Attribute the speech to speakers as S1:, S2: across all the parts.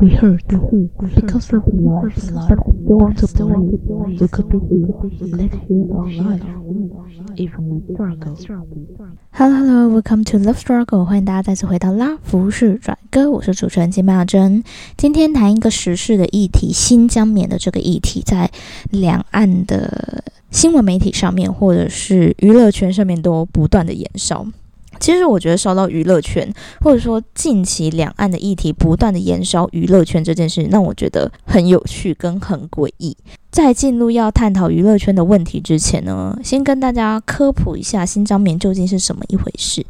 S1: We hurt because of life. Don't want to believe we could be live here our life, even with struggle.
S2: Hello Hello, welcome to Love Struggle，欢迎大家再次回到拉福士转歌，我是主持人金妙珍。今天谈一个时事的议题，新疆棉的这个议题，在两岸的新闻媒体上面，或者是娱乐圈上面，都不断的延烧。其实我觉得烧到娱乐圈，或者说近期两岸的议题不断的延烧娱乐圈这件事，让我觉得很有趣跟很诡异。在进入要探讨娱乐圈的问题之前呢，先跟大家科普一下新疆棉究竟是什么一回事。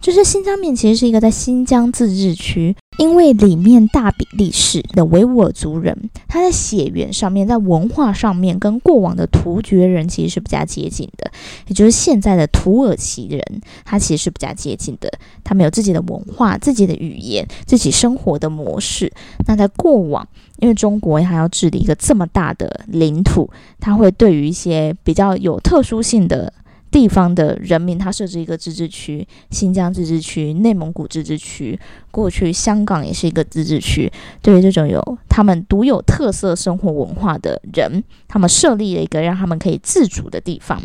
S2: 就是新疆棉其实是一个在新疆自治区，因为里面大比例是的维吾尔族人，他在血缘上面，在文化上面跟过往的突厥人其实是比较接近的，也就是现在的土耳其人，他其实是比较接近的。他们有自己的文化、自己的语言、自己生活的模式。那在过往，因为中国还要治理一个这么大的领土，他会对于一些比较有特殊性的。地方的人民，他设置一个自治区，新疆自治区、内蒙古自治区，过去香港也是一个自治区。对于这种有他们独有特色生活文化的人，他们设立了一个让他们可以自主的地方。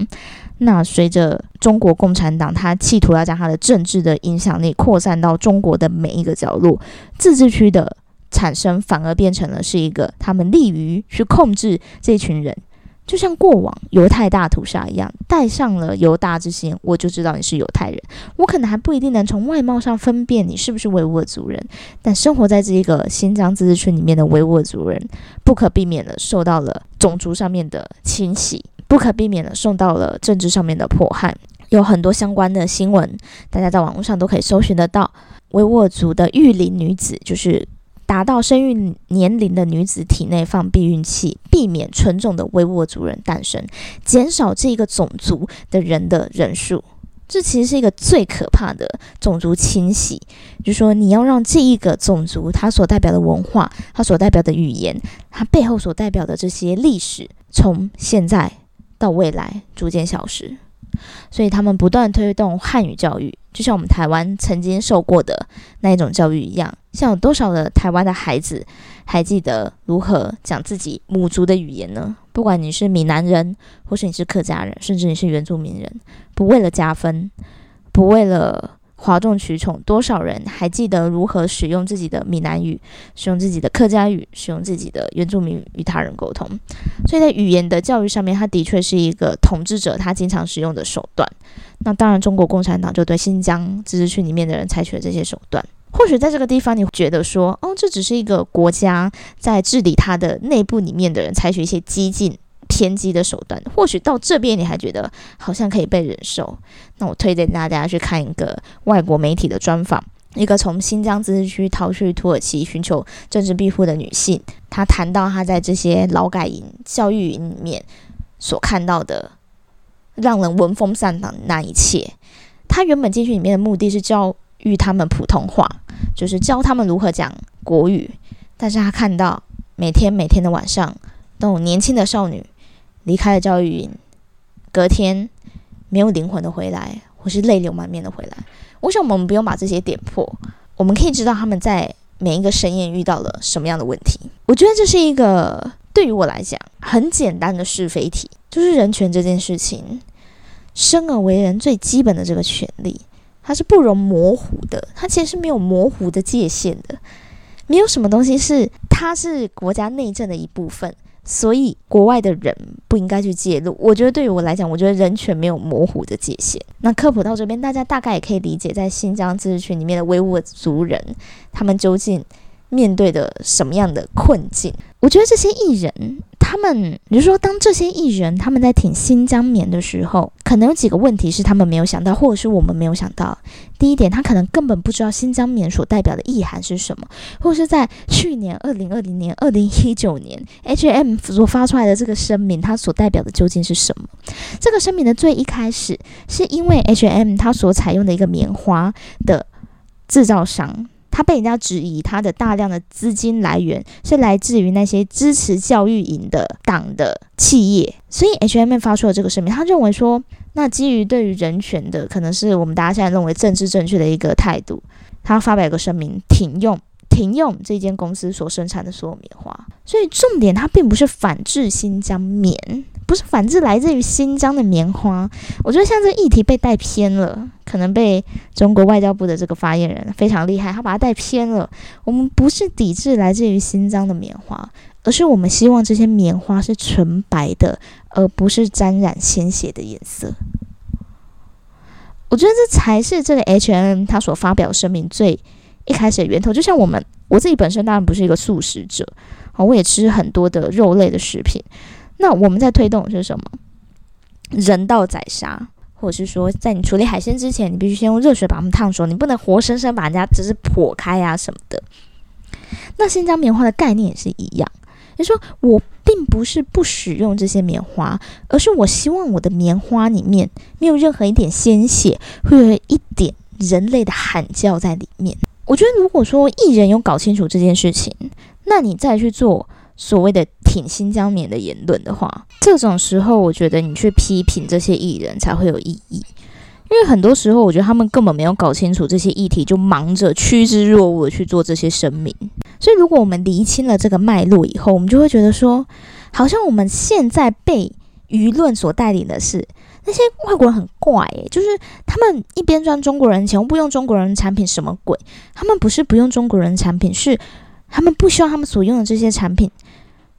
S2: 那随着中国共产党，他企图要将他的政治的影响力扩散到中国的每一个角落，自治区的产生反而变成了是一个他们利于去控制这群人。就像过往犹太大屠杀一样，带上了犹大之心，我就知道你是犹太人。我可能还不一定能从外貌上分辨你是不是维吾尔族人，但生活在这一个新疆自治区里面的维吾尔族人，不可避免的受到了种族上面的清洗，不可避免的受到了政治上面的迫害。有很多相关的新闻，大家在网络上都可以搜寻得到。维吾尔族的育龄女子就是。达到生育年龄的女子体内放避孕器，避免纯种的维吾尔族人诞生，减少这一个种族的人的人数。这其实是一个最可怕的种族清洗，就是说你要让这一个种族它所代表的文化、它所代表的语言、它背后所代表的这些历史，从现在到未来逐渐消失。所以他们不断推动汉语教育，就像我们台湾曾经受过的那一种教育一样。像有多少的台湾的孩子还记得如何讲自己母族的语言呢？不管你是闽南人，或是你是客家人，甚至你是原住民人，不为了加分，不为了哗众取宠，多少人还记得如何使用自己的闽南语，使用自己的客家语，使用自己的原住民与他人沟通？所以在语言的教育上面，它的确是一个统治者他经常使用的手段。那当然，中国共产党就对新疆自治区里面的人采取了这些手段。或许在这个地方，你觉得说，哦，这只是一个国家在治理它的内部里面的人采取一些激进偏激的手段。或许到这边你还觉得好像可以被忍受。那我推荐大家去看一个外国媒体的专访，一个从新疆自治区逃去土耳其寻求政治庇护的女性，她谈到她在这些劳改营、教育营里面所看到的让人闻风丧胆的那一切。她原本进去里面的目的是教育他们普通话。就是教他们如何讲国语，但是他看到每天每天的晚上都有年轻的少女离开了教育营，隔天没有灵魂的回来，或是泪流满面的回来。我想我们不用把这些点破，我们可以知道他们在每一个深夜遇到了什么样的问题。我觉得这是一个对于我来讲很简单的是非题，就是人权这件事情，生而为人最基本的这个权利。它是不容模糊的，它其实是没有模糊的界限的，没有什么东西是它是国家内政的一部分，所以国外的人不应该去介入。我觉得对于我来讲，我觉得人权没有模糊的界限。那科普到这边，大家大概也可以理解，在新疆自治区里面的维吾尔族人，他们究竟面对的什么样的困境？我觉得这些艺人。他们，比如说，当这些艺人他们在挺新疆棉的时候，可能有几个问题是他们没有想到，或者是我们没有想到。第一点，他可能根本不知道新疆棉所代表的意涵是什么，或是在去年二零二零年、二零一九年，H&M 所发出来的这个声明，它所代表的究竟是什么？这个声明的最一开始，是因为 H&M 它所采用的一个棉花的制造商。他被人家质疑，他的大量的资金来源是来自于那些支持教育营的党的企业，所以 H&M 发出了这个声明。他认为说，那基于对于人权的，可能是我们大家现在认为政治正确的一个态度，他发表一个声明，停用。停用这间公司所生产的所有棉花。所以重点它并不是反制新疆棉，不是反制来自于新疆的棉花。我觉得像这个议题被带偏了，可能被中国外交部的这个发言人非常厉害，他把它带偏了。我们不是抵制来自于新疆的棉花，而是我们希望这些棉花是纯白的，而不是沾染鲜血的颜色。我觉得这才是这个 H&M 他所发表声明最一开始的源头。就像我们我自己本身当然不是一个素食者，啊，我也吃很多的肉类的食品。那我们在推动的是什么？人道宰杀，或者是说，在你处理海鲜之前，你必须先用热水把它们烫熟，你不能活生生把人家只是剖开啊什么的。那新疆棉花的概念也是一样。你说我并不是不使用这些棉花，而是我希望我的棉花里面没有任何一点鲜血，会有一点人类的喊叫在里面。我觉得，如果说艺人有搞清楚这件事情，那你再去做所谓的挺新疆棉的言论的话，这种时候，我觉得你去批评这些艺人才会有意义。因为很多时候，我觉得他们根本没有搞清楚这些议题，就忙着趋之若鹜的去做这些声明。所以，如果我们厘清了这个脉络以后，我们就会觉得说，好像我们现在被舆论所带领的是那些外国人很怪，诶，就是他们一边赚中国人钱，不用中国人产品，什么鬼？他们不是不用中国人产品，是他们不希望他们所用的这些产品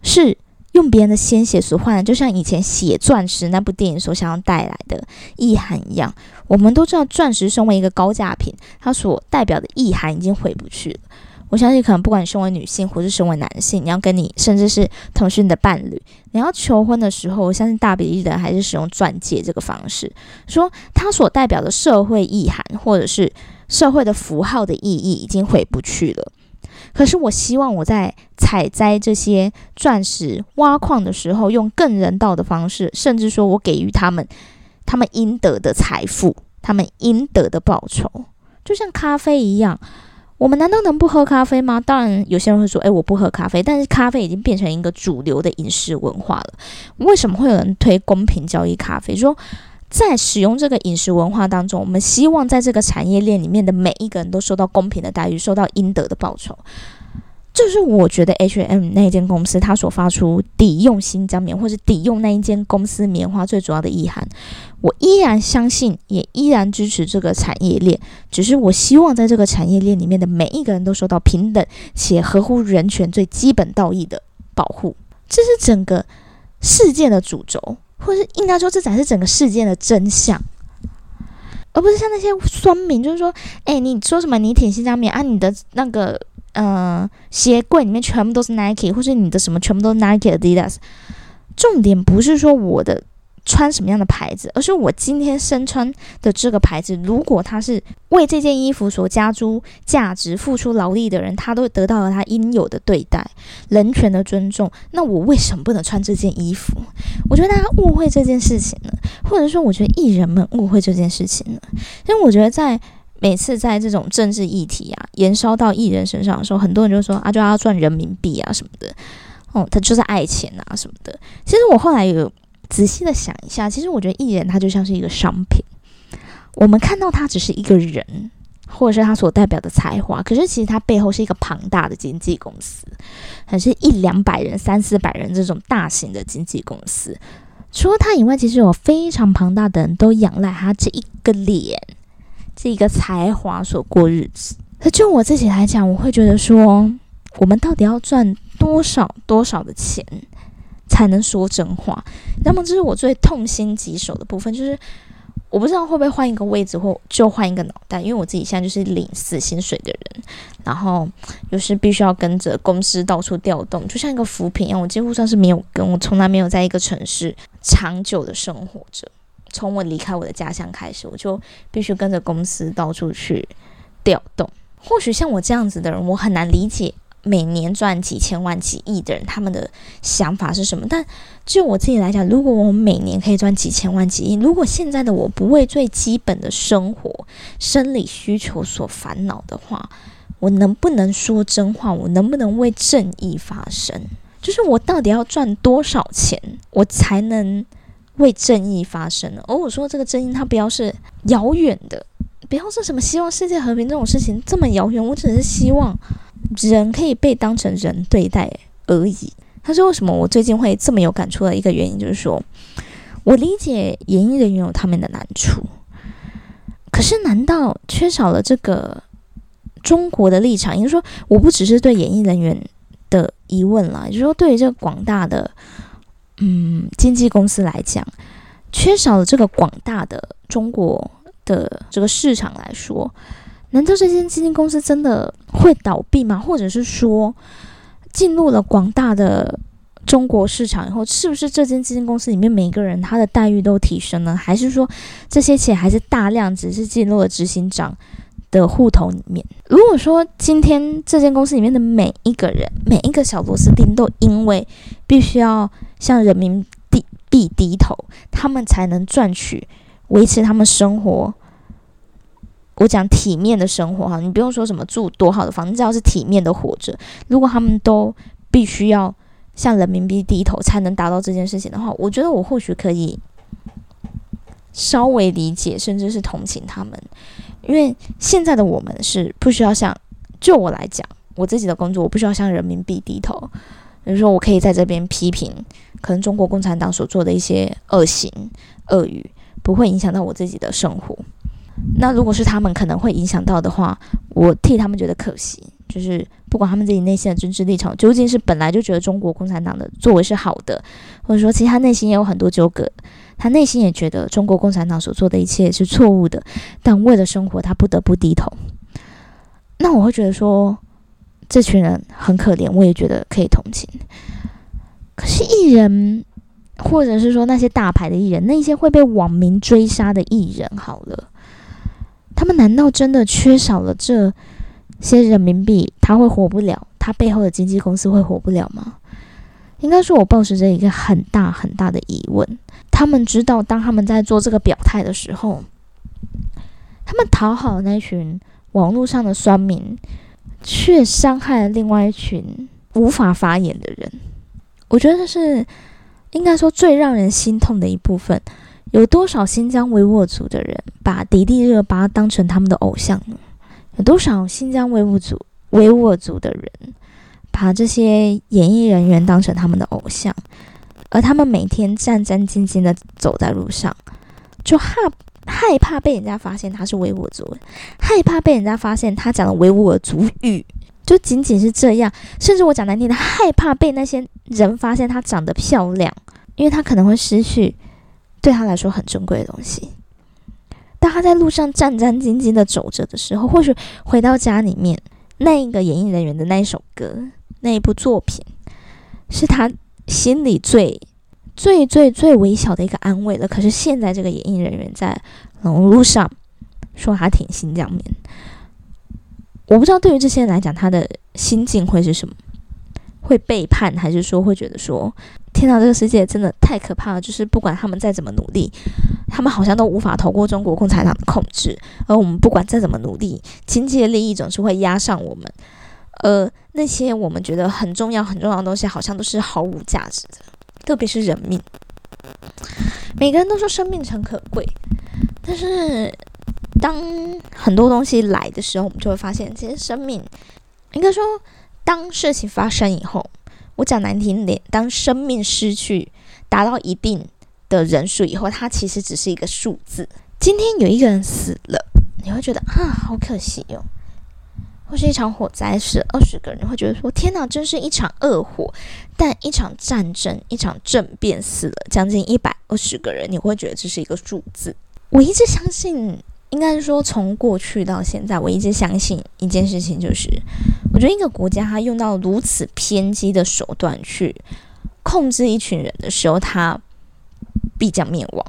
S2: 是。用别人的鲜血所换的，就像以前《血钻石》那部电影所想要带来的意涵一样。我们都知道，钻石身为一个高价品，它所代表的意涵已经回不去了。我相信，可能不管你身为女性，或是身为男性，你要跟你甚至是同是你的伴侣，你要求婚的时候，我相信大比例的人还是使用钻戒这个方式，说它所代表的社会意涵，或者是社会的符号的意义，已经回不去了。可是，我希望我在采摘这些钻石、挖矿的时候，用更人道的方式，甚至说我给予他们他们应得的财富，他们应得的报酬，就像咖啡一样。我们难道能不喝咖啡吗？当然，有些人会说：“诶，我不喝咖啡。”但是，咖啡已经变成一个主流的饮食文化了。为什么会有人推公平交易咖啡？说。在使用这个饮食文化当中，我们希望在这个产业链里面的每一个人都受到公平的待遇，受到应得的报酬。这是我觉得 H&M 那间公司它所发出抵用新疆棉或是抵用那一间公司棉花最主要的意涵。我依然相信，也依然支持这个产业链。只是我希望在这个产业链里面的每一个人都受到平等且合乎人权最基本道义的保护。这是整个事件的主轴。或是应该说，这才是整个事件的真相，而不是像那些酸民，就是说，哎，你说什么？你挺新疆棉啊？你的那个，嗯，鞋柜里面全部都是 Nike，或是你的什么全部都是 Nike、Adidas。重点不是说我的。穿什么样的牌子，而是我今天身穿的这个牌子，如果他是为这件衣服所加诸价值、付出劳力的人，他都得到了他应有的对待、人权的尊重，那我为什么不能穿这件衣服？我觉得大家误会这件事情了，或者说，我觉得艺人们误会这件事情了，因为我觉得在每次在这种政治议题啊延烧到艺人身上的时候，很多人就说啊，就要赚人民币啊什么的，哦，他就是爱钱啊什么的。其实我后来有。仔细的想一下，其实我觉得艺人他就像是一个商品，我们看到他只是一个人，或者是他所代表的才华，可是其实他背后是一个庞大的经纪公司，还是一两百人、三四百人这种大型的经纪公司。除了他以外，其实有非常庞大的人都仰赖他这一个脸、这一个才华所过日子。那就我自己来讲，我会觉得说，我们到底要赚多少多少的钱？才能说真话。那么，这是我最痛心疾首的部分，就是我不知道会不会换一个位置，或就换一个脑袋。因为我自己现在就是领死薪水的人，然后又是必须要跟着公司到处调动，就像一个浮萍一样。我几乎算是没有跟，我从来没有在一个城市长久的生活着。从我离开我的家乡开始，我就必须跟着公司到处去调动。或许像我这样子的人，我很难理解。每年赚几千万、几亿的人，他们的想法是什么？但就我自己来讲，如果我每年可以赚几千万、几亿，如果现在的我不为最基本的生活、生理需求所烦恼的话，我能不能说真话？我能不能为正义发声？就是我到底要赚多少钱，我才能为正义发声呢？而我说这个正义，它不要是遥远的，不要说什么希望世界和平这种事情这么遥远。我只是希望。人可以被当成人对待而已。他说：“为什么我最近会这么有感触的一个原因，就是说我理解演艺人员有他们的难处，可是难道缺少了这个中国的立场？也就是说，我不只是对演艺人员的疑问啦，就是说对于这个广大的嗯经纪公司来讲，缺少了这个广大的中国的这个市场来说，难道这间基金公司真的会倒闭吗？或者是说？”进入了广大的中国市场以后，是不是这间基金公司里面每个人他的待遇都提升了？还是说这些钱还是大量只是进入了执行长的户头里面？如果说今天这间公司里面的每一个人、每一个小螺丝钉都因为必须要向人民币币低头，他们才能赚取维持他们生活。我讲体面的生活哈，你不用说什么住多好的房子，只要是体面的活着。如果他们都必须要向人民币低头才能达到这件事情的话，我觉得我或许可以稍微理解，甚至是同情他们。因为现在的我们是不需要向，就我来讲，我自己的工作我不需要向人民币低头。比如说，我可以在这边批评可能中国共产党所做的一些恶行恶语，不会影响到我自己的生活。那如果是他们可能会影响到的话，我替他们觉得可惜。就是不管他们自己内心的政治立场究竟是本来就觉得中国共产党的作为是好的，或者说其实他内心也有很多纠葛，他内心也觉得中国共产党所做的一切是错误的，但为了生活他不得不低头。那我会觉得说，这群人很可怜，我也觉得可以同情。可是艺人，或者是说那些大牌的艺人，那些会被网民追杀的艺人，好了。他们难道真的缺少了这些人民币，他会活不了？他背后的经纪公司会活不了吗？应该说，我抱持着一个很大很大的疑问。他们知道，当他们在做这个表态的时候，他们讨好那群网络上的酸民，却伤害了另外一群无法发言的人。我觉得这是应该说最让人心痛的一部分。有多少新疆维吾尔族的人把迪丽热巴当成他们的偶像呢？有多少新疆维吾尔族维吾尔族的人把这些演艺人员当成他们的偶像，而他们每天战战兢兢的走在路上，就害害怕被人家发现他是维吾尔族，害怕被人家发现他讲的维吾尔族语，就仅仅是这样。甚至我讲难听的，害怕被那些人发现他长得漂亮，因为他可能会失去。对他来说很珍贵的东西。当他在路上战战兢兢的走着的时候，或许回到家里面，那一个演艺人员的那一首歌、那一部作品，是他心里最、最、最、最微小的一个安慰了。可是现在这个演艺人员在网络上说他挺新疆棉，我不知道对于这些人来讲，他的心境会是什么？会背叛，还是说会觉得说？天哪，这个世界真的太可怕了！就是不管他们再怎么努力，他们好像都无法逃过中国共产党的控制。而我们不管再怎么努力，经济的利益总是会压上我们。呃，那些我们觉得很重要、很重要的东西，好像都是毫无价值的。特别是人命，每个人都说生命诚可贵，但是当很多东西来的时候，我们就会发现，其实生命应该说，当事情发生以后。我讲难听点，当生命失去达到一定的人数以后，它其实只是一个数字。今天有一个人死了，你会觉得啊，好可惜哟。或是一场火灾死二十个人，会觉得说天哪，真是一场恶火。但一场战争，一场政变死了将近一百二十个人，你会觉得这是一个数字。我一直相信。应该说，从过去到现在，我一直相信一件事情，就是我觉得一个国家它用到如此偏激的手段去控制一群人的时候，它必将灭亡，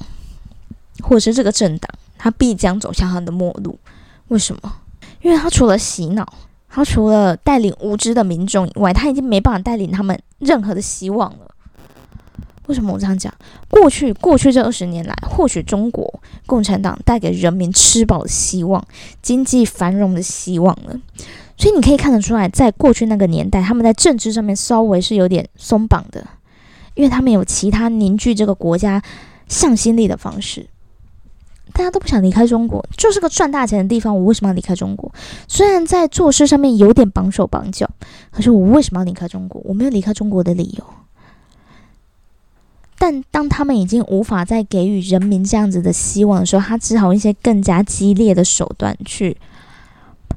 S2: 或者是这个政党它必将走向它的末路。为什么？因为他除了洗脑，他除了带领无知的民众以外，他已经没办法带领他们任何的希望了。为什么我这样讲？过去过去这二十年来，或许中国共产党带给人民吃饱的希望、经济繁荣的希望了。所以你可以看得出来，在过去那个年代，他们在政治上面稍微是有点松绑的，因为他们有其他凝聚这个国家向心力的方式。大家都不想离开中国，就是个赚大钱的地方，我为什么要离开中国？虽然在做事上面有点绑手绑脚，可是我为什么要离开中国？我没有离开中国的理由。但当他们已经无法再给予人民这样子的希望的时候，他只好用一些更加激烈的手段去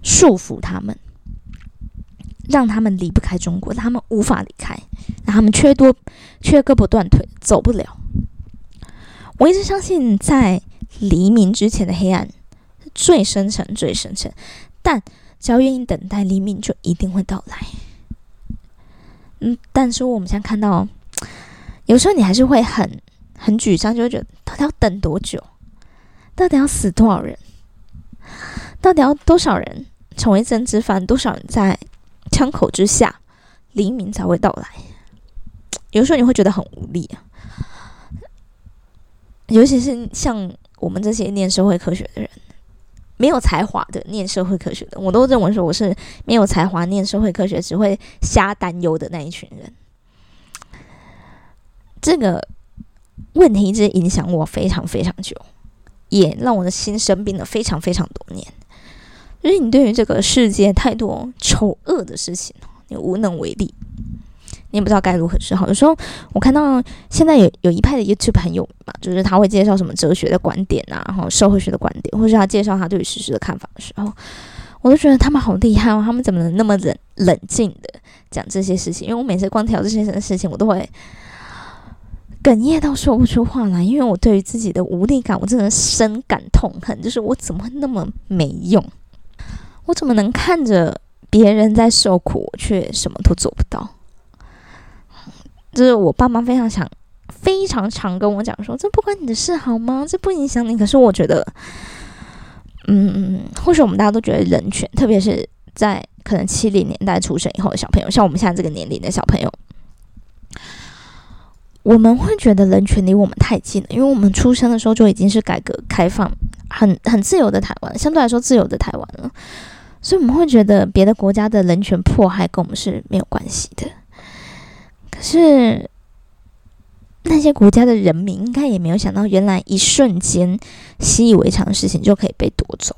S2: 束缚他们，让他们离不开中国，他们无法离开，让他们缺多缺胳膊断腿，走不了。我一直相信，在黎明之前的黑暗最深沉、最深沉，但只要愿意等待，黎明就一定会到来。嗯，但是我们现在看到。有时候你还是会很很沮丧，就会觉得到底要等多久？到底要死多少人？到底要多少人成为政治犯？多少人在枪口之下，黎明才会到来？有时候你会觉得很无力啊，尤其是像我们这些念社会科学的人，没有才华的念社会科学的，我都认为说我是没有才华念社会科学，只会瞎担忧的那一群人。这个问题一直影响我非常非常久，也让我的心生病了非常非常多年。就是你对于这个世界太多丑恶的事情，你无能为力，你也不知道该如何是好。有时候我看到现在有有一派的 YouTube 很有名嘛，就是他会介绍什么哲学的观点啊，然后社会学的观点，或是他介绍他对于事实的看法的时候，我都觉得他们好厉害哦，他们怎么能那么冷冷静的讲这些事情？因为我每次光调这些事情，我都会。哽咽到说不出话来，因为我对于自己的无力感，我真的深感痛恨。就是我怎么那么没用？我怎么能看着别人在受苦，我却什么都做不到？就是我爸妈非常想、非常常跟我讲说：“这不关你的事，好吗？这不影响你。”可是我觉得，嗯，或许我们大家都觉得人权，特别是在可能七零年代出生以后的小朋友，像我们现在这个年龄的小朋友。我们会觉得人权离我们太近了，因为我们出生的时候就已经是改革开放、很很自由的台湾，相对来说自由的台湾了，所以我们会觉得别的国家的人权迫害跟我们是没有关系的。可是那些国家的人民应该也没有想到，原来一瞬间习以为常的事情就可以被夺走。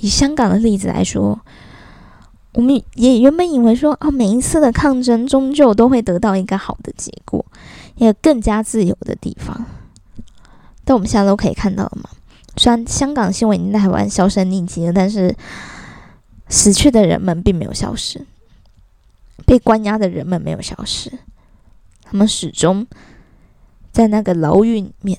S2: 以香港的例子来说，我们也原本以为说，哦，每一次的抗争终究都会得到一个好的结果。一个更加自由的地方，但我们现在都可以看到了嘛。虽然香港新闻已经在台湾销声匿迹了，但是死去的人们并没有消失，被关押的人们没有消失，他们始终在那个牢狱里面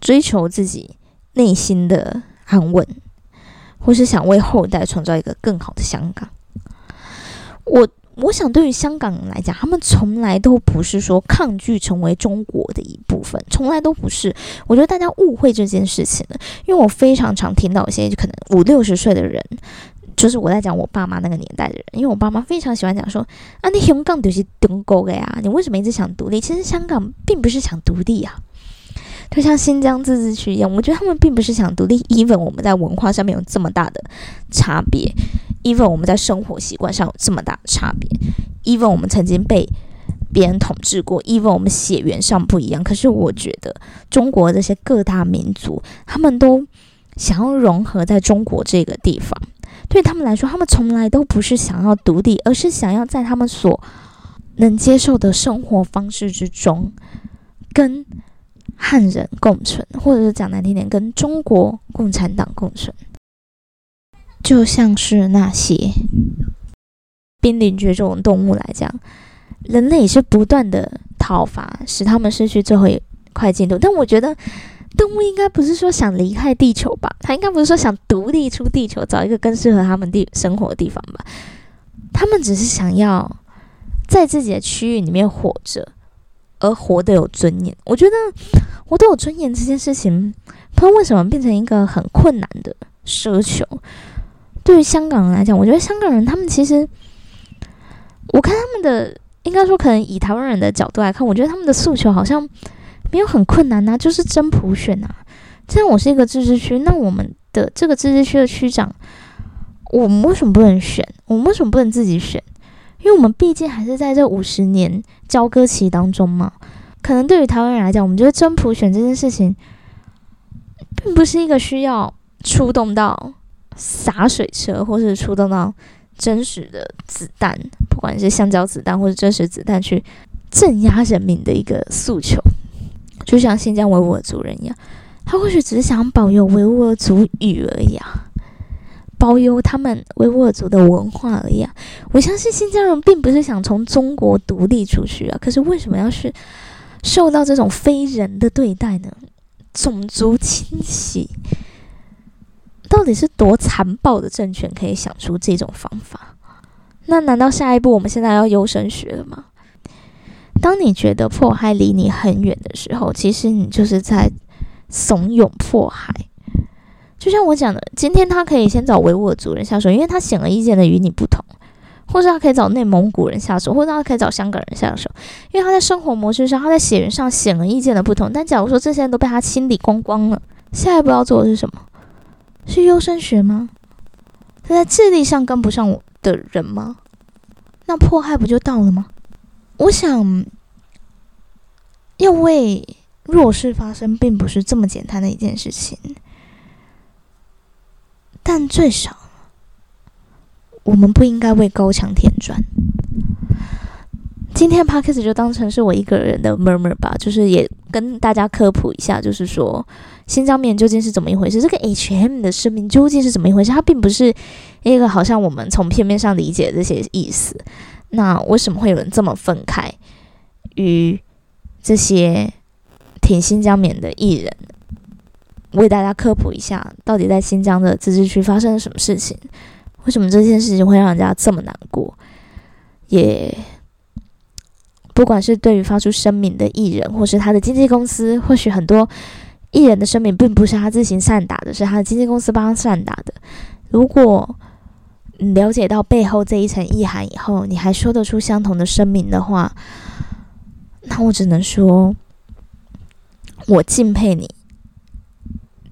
S2: 追求自己内心的安稳，或是想为后代创造一个更好的香港。我。我想，对于香港人来讲，他们从来都不是说抗拒成为中国的一部分，从来都不是。我觉得大家误会这件事情了，因为我非常常听到一些可能五六十岁的人，就是我在讲我爸妈那个年代的人，因为我爸妈非常喜欢讲说：“啊，你香港就是中国的呀，你为什么一直想独立？”其实香港并不是想独立啊，就像新疆自治区一样，我觉得他们并不是想独立。even 我们在文化上面有这么大的差别。even 我们在生活习惯上有这么大的差别，even 我们曾经被别人统治过，even 我们血缘上不一样，可是我觉得中国这些各大民族，他们都想要融合在中国这个地方。对他们来说，他们从来都不是想要独立，而是想要在他们所能接受的生活方式之中，跟汉人共存，或者是讲难听点，跟中国共产党共存。就像是那些濒临绝种的动物来讲，人类也是不断的讨伐，使他们失去最后一块净土。但我觉得，动物应该不是说想离开地球吧？它应该不是说想独立出地球，找一个更适合他们地生活的地方吧？他们只是想要在自己的区域里面活着，而活得有尊严。我觉得活得有尊严这件事情，不知道为什么变成一个很困难的奢求。对于香港人来讲，我觉得香港人他们其实，我看他们的应该说可能以台湾人的角度来看，我觉得他们的诉求好像没有很困难呐，就是真普选呐。既然我是一个自治区，那我们的这个自治区的区长，我们为什么不能选？我们为什么不能自己选？因为我们毕竟还是在这五十年交割期当中嘛。可能对于台湾人来讲，我们觉得真普选这件事情并不是一个需要出动到洒水车，或是出动到真实的子弹，不管是橡胶子弹或者真实子弹去镇压人民的一个诉求。就像新疆维吾尔族人一样，他或许只是想保有维吾尔族语而已啊，包邮他们维吾尔族的文化而已啊。我相信新疆人并不是想从中国独立出去啊，可是为什么要是受到这种非人的对待呢？种族清洗到底是多残暴的政权可以想出这种方法？那难道下一步我们现在要优生学了吗？当你觉得迫害离你很远的时候，其实你就是在怂恿迫害。就像我讲的，今天他可以先找维吾尔族人下手，因为他显而易见的与你不同；或者他可以找内蒙古人下手，或者他可以找香港人下手，因为他在生活模式上、他在血缘上显而易见的不同。但假如说这些人都被他清理光光了，下一步要做的是什么？是优生学吗？是在智力上跟不上我的人吗？那迫害不就到了吗？我想，要为弱势发声，并不是这么简单的一件事情。但最少，我们不应该为高墙添砖。今天 podcast 就当成是我一个人的 murmur 吧，就是也跟大家科普一下，就是说新疆棉究竟是怎么一回事，这个 H&M 的声明究竟是怎么一回事？它并不是一个好像我们从片面上理解这些意思。那为什么会有人这么愤慨于这些挺新疆棉的艺人？为大家科普一下，到底在新疆的自治区发生了什么事情？为什么这件事情会让人家这么难过？也不管是对于发出声明的艺人，或是他的经纪公司，或许很多艺人的声明并不是他自行善打的，是他的经纪公司帮他善打的。如果你了解到背后这一层意涵以后，你还说得出相同的声明的话，那我只能说，我敬佩你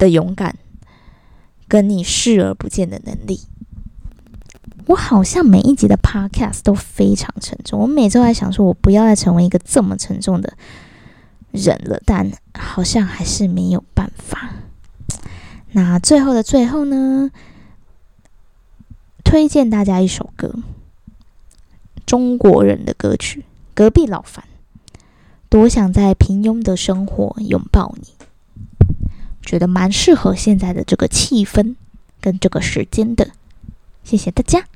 S2: 的勇敢，跟你视而不见的能力。我好像每一集的 podcast 都非常沉重，我每周在想说，我不要再成为一个这么沉重的人了，但好像还是没有办法。那最后的最后呢？推荐大家一首歌，中国人的歌曲《隔壁老樊》，多想在平庸的生活拥抱你，觉得蛮适合现在的这个气氛跟这个时间的。谢谢大家。